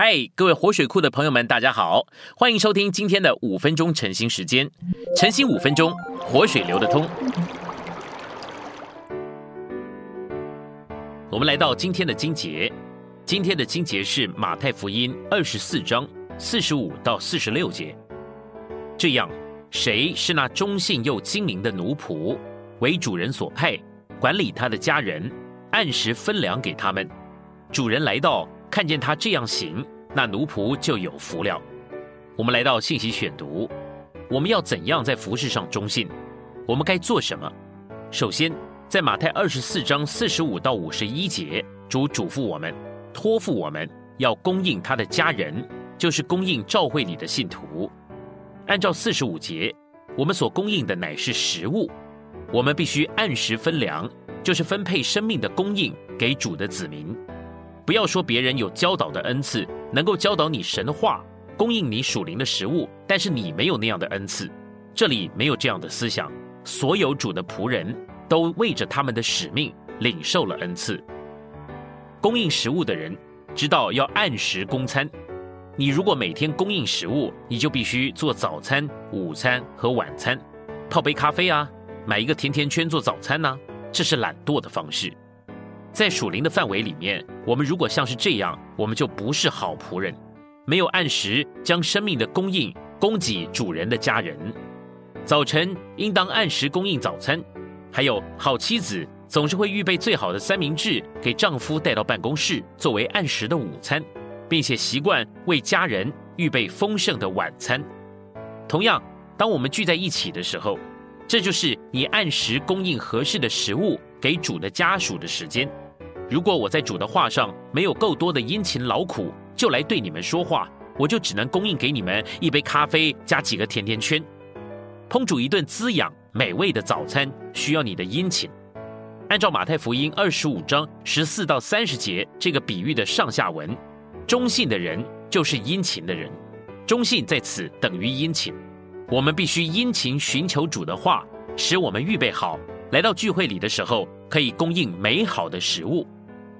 嗨，各位活水库的朋友们，大家好，欢迎收听今天的五分钟晨兴时间。晨兴五分钟，活水流得通。我们来到今天的经节，今天的经节是马太福音二十四章四十五到四十六节。这样，谁是那忠信又精明的奴仆，为主人所派，管理他的家人，按时分粮给他们？主人来到。看见他这样行，那奴仆就有福了。我们来到信息选读，我们要怎样在服饰上忠信？我们该做什么？首先，在马太二十四章四十五到五十一节，主嘱咐我们，托付我们要供应他的家人，就是供应教会里的信徒。按照四十五节，我们所供应的乃是食物，我们必须按时分粮，就是分配生命的供应给主的子民。不要说别人有教导的恩赐，能够教导你神的话，供应你属灵的食物，但是你没有那样的恩赐。这里没有这样的思想。所有主的仆人都为着他们的使命领受了恩赐。供应食物的人知道要按时供餐。你如果每天供应食物，你就必须做早餐、午餐和晚餐，泡杯咖啡啊，买一个甜甜圈做早餐呢，这是懒惰的方式。在属灵的范围里面，我们如果像是这样，我们就不是好仆人，没有按时将生命的供应供给主人的家人。早晨应当按时供应早餐，还有好妻子总是会预备最好的三明治给丈夫带到办公室作为按时的午餐，并且习惯为家人预备丰盛的晚餐。同样，当我们聚在一起的时候，这就是你按时供应合适的食物。给主的家属的时间，如果我在主的话上没有够多的殷勤劳苦，就来对你们说话，我就只能供应给你们一杯咖啡加几个甜甜圈。烹煮一顿滋养美味的早餐需要你的殷勤。按照马太福音二十五章十四到三十节这个比喻的上下文，忠信的人就是殷勤的人，忠信在此等于殷勤。我们必须殷勤寻求主的话，使我们预备好。来到聚会里的时候，可以供应美好的食物；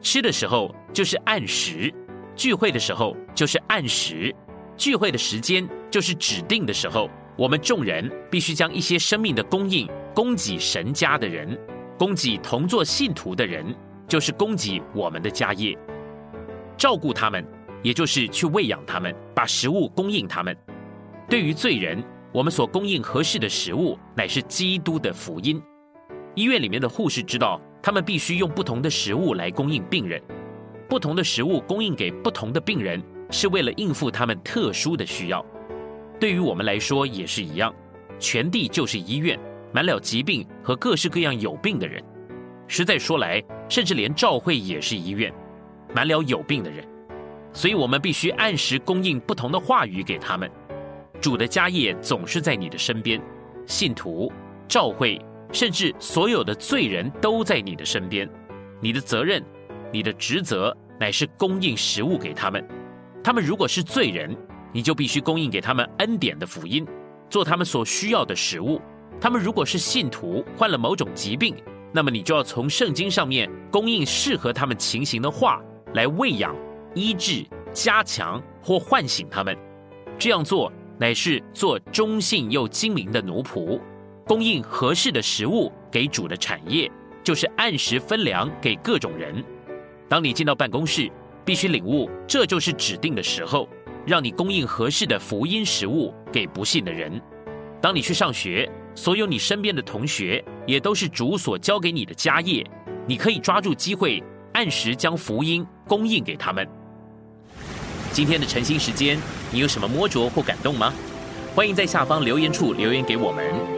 吃的时候就是按时；聚会的时候就是按时；聚会的时间就是指定的时候。我们众人必须将一些生命的供应供给神家的人，供给同作信徒的人，就是供给我们的家业，照顾他们，也就是去喂养他们，把食物供应他们。对于罪人，我们所供应合适的食物，乃是基督的福音。医院里面的护士知道，他们必须用不同的食物来供应病人。不同的食物供应给不同的病人，是为了应付他们特殊的需要。对于我们来说也是一样，全地就是医院，满了疾病和各式各样有病的人。实在说来，甚至连教会也是医院，满了有病的人。所以我们必须按时供应不同的话语给他们。主的家业总是在你的身边，信徒、教会。甚至所有的罪人都在你的身边，你的责任、你的职责乃是供应食物给他们。他们如果是罪人，你就必须供应给他们恩典的福音，做他们所需要的食物。他们如果是信徒，患了某种疾病，那么你就要从圣经上面供应适合他们情形的话，来喂养、医治、加强或唤醒他们。这样做乃是做忠信又精明的奴仆。供应合适的食物给主的产业，就是按时分粮给各种人。当你进到办公室，必须领悟，这就是指定的时候，让你供应合适的福音食物给不信的人。当你去上学，所有你身边的同学也都是主所交给你的家业，你可以抓住机会，按时将福音供应给他们。今天的晨兴时间，你有什么摸着或感动吗？欢迎在下方留言处留言给我们。